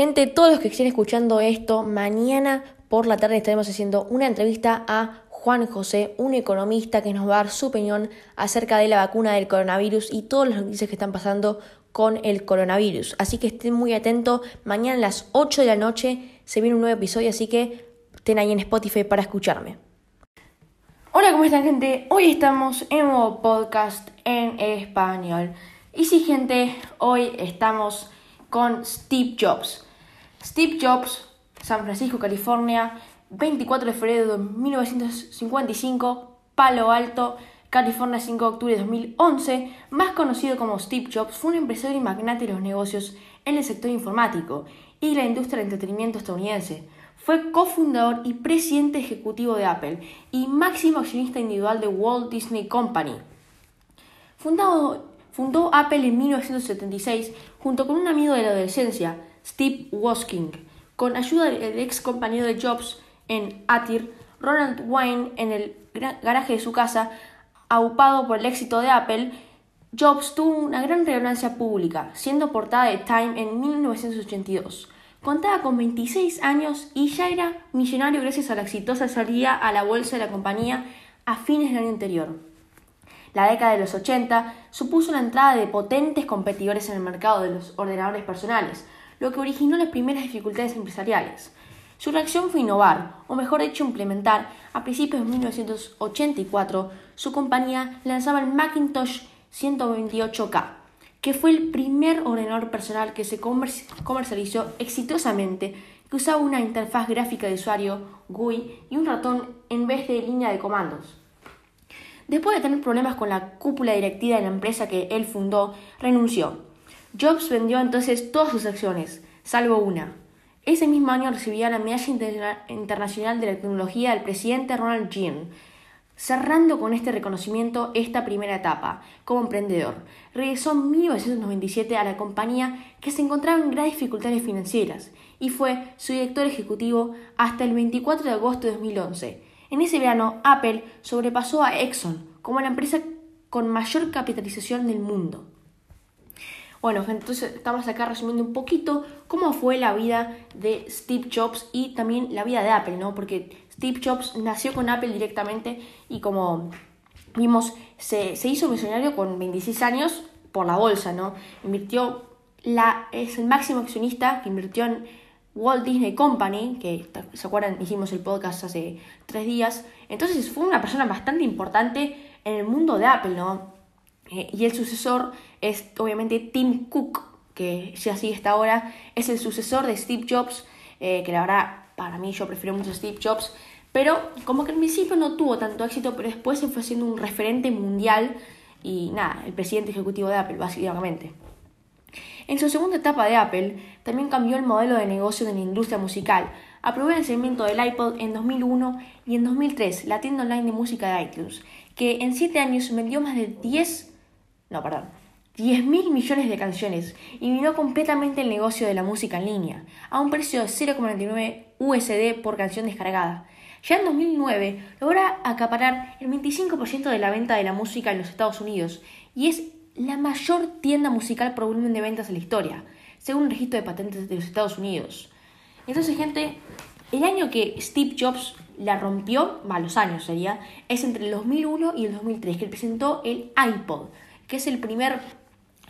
Gente, todos los que estén escuchando esto, mañana por la tarde estaremos haciendo una entrevista a Juan José, un economista que nos va a dar su opinión acerca de la vacuna del coronavirus y todas las noticias que están pasando con el coronavirus. Así que estén muy atentos. Mañana a las 8 de la noche se viene un nuevo episodio, así que estén ahí en Spotify para escucharme. Hola, ¿cómo están gente? Hoy estamos en un nuevo podcast en español. Y sí, gente, hoy estamos con Steve Jobs. Steve Jobs, San Francisco, California, 24 de febrero de 1955, Palo Alto, California, 5 de octubre de 2011, más conocido como Steve Jobs, fue un empresario y magnate de los negocios en el sector informático y la industria del entretenimiento estadounidense. Fue cofundador y presidente ejecutivo de Apple y máximo accionista individual de Walt Disney Company. Fundó Apple en 1976 junto con un amigo de la adolescencia, Steve Wozniak, con ayuda del ex compañero de Jobs en Atir, Ronald Wayne en el garaje de su casa, aupado por el éxito de Apple, Jobs tuvo una gran relevancia pública, siendo portada de Time en 1982. Contaba con 26 años y ya era millonario gracias a la exitosa salida a la bolsa de la compañía a fines del año anterior. La década de los 80 supuso la entrada de potentes competidores en el mercado de los ordenadores personales, lo que originó las primeras dificultades empresariales. Su reacción fue innovar, o mejor dicho, implementar. A principios de 1984, su compañía lanzaba el Macintosh 128K, que fue el primer ordenador personal que se comercializó exitosamente, que usaba una interfaz gráfica de usuario GUI y un ratón en vez de línea de comandos. Después de tener problemas con la cúpula directiva de la empresa que él fundó, renunció. Jobs vendió entonces todas sus acciones, salvo una, ese mismo año recibía la Medalla Internacional de la Tecnología del presidente Ronald Reagan, cerrando con este reconocimiento esta primera etapa como emprendedor. Regresó en 1997 a la compañía que se encontraba en graves dificultades financieras y fue su director ejecutivo hasta el 24 de agosto de 2011. En ese verano, Apple sobrepasó a Exxon como la empresa con mayor capitalización del mundo. Bueno, entonces estamos acá resumiendo un poquito cómo fue la vida de Steve Jobs y también la vida de Apple, ¿no? Porque Steve Jobs nació con Apple directamente y como vimos, se, hizo millonario con 26 años por la bolsa, ¿no? Invirtió, la, es el máximo accionista que invirtió en Walt Disney Company, que se acuerdan, hicimos el podcast hace tres días. Entonces fue una persona bastante importante en el mundo de Apple, ¿no? Eh, y el sucesor es obviamente Tim Cook, que ya sigue hasta ahora, es el sucesor de Steve Jobs, eh, que la verdad para mí yo prefiero mucho Steve Jobs, pero como que al principio no tuvo tanto éxito, pero después se fue siendo un referente mundial y nada, el presidente ejecutivo de Apple, básicamente. En su segunda etapa de Apple, también cambió el modelo de negocio de la industria musical. Aprobó el lanzamiento del iPod en 2001 y en 2003 la tienda online de música de iTunes, que en 7 años vendió más de 10 no, perdón, 10 mil millones de canciones y minó completamente el negocio de la música en línea, a un precio de 0,99 USD por canción descargada. Ya en 2009 logra acaparar el 25% de la venta de la música en los Estados Unidos y es la mayor tienda musical por volumen de ventas en la historia, según un registro de patentes de los Estados Unidos. Entonces, gente, el año que Steve Jobs la rompió, malos años sería, es entre el 2001 y el 2003, que presentó el iPod que es el primer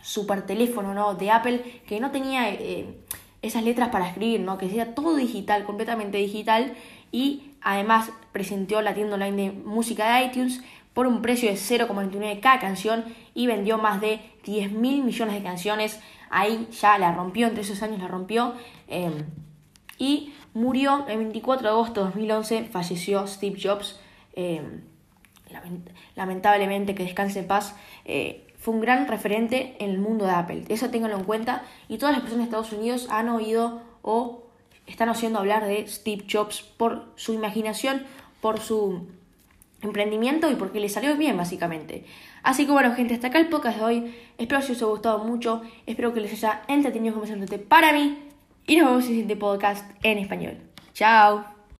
super teléfono ¿no? de Apple que no tenía eh, esas letras para escribir, ¿no? que sea todo digital, completamente digital, y además presentó la tienda online de música de iTunes por un precio de 0,99 cada canción y vendió más de 10 mil millones de canciones. Ahí ya la rompió, entre esos años la rompió. Em, y murió el 24 de agosto de 2011, falleció Steve Jobs. Em, lamentablemente, que descanse en paz. Eh, fue un gran referente en el mundo de Apple. Eso ténganlo en cuenta. Y todas las personas de Estados Unidos han oído o están oyendo hablar de Steve Jobs por su imaginación, por su emprendimiento y porque le salió bien, básicamente. Así que bueno, gente, hasta acá el podcast de hoy. Espero que os haya gustado mucho. Espero que les haya entretenido como siempre para mí. Y nos vemos en el siguiente podcast en español. Chao.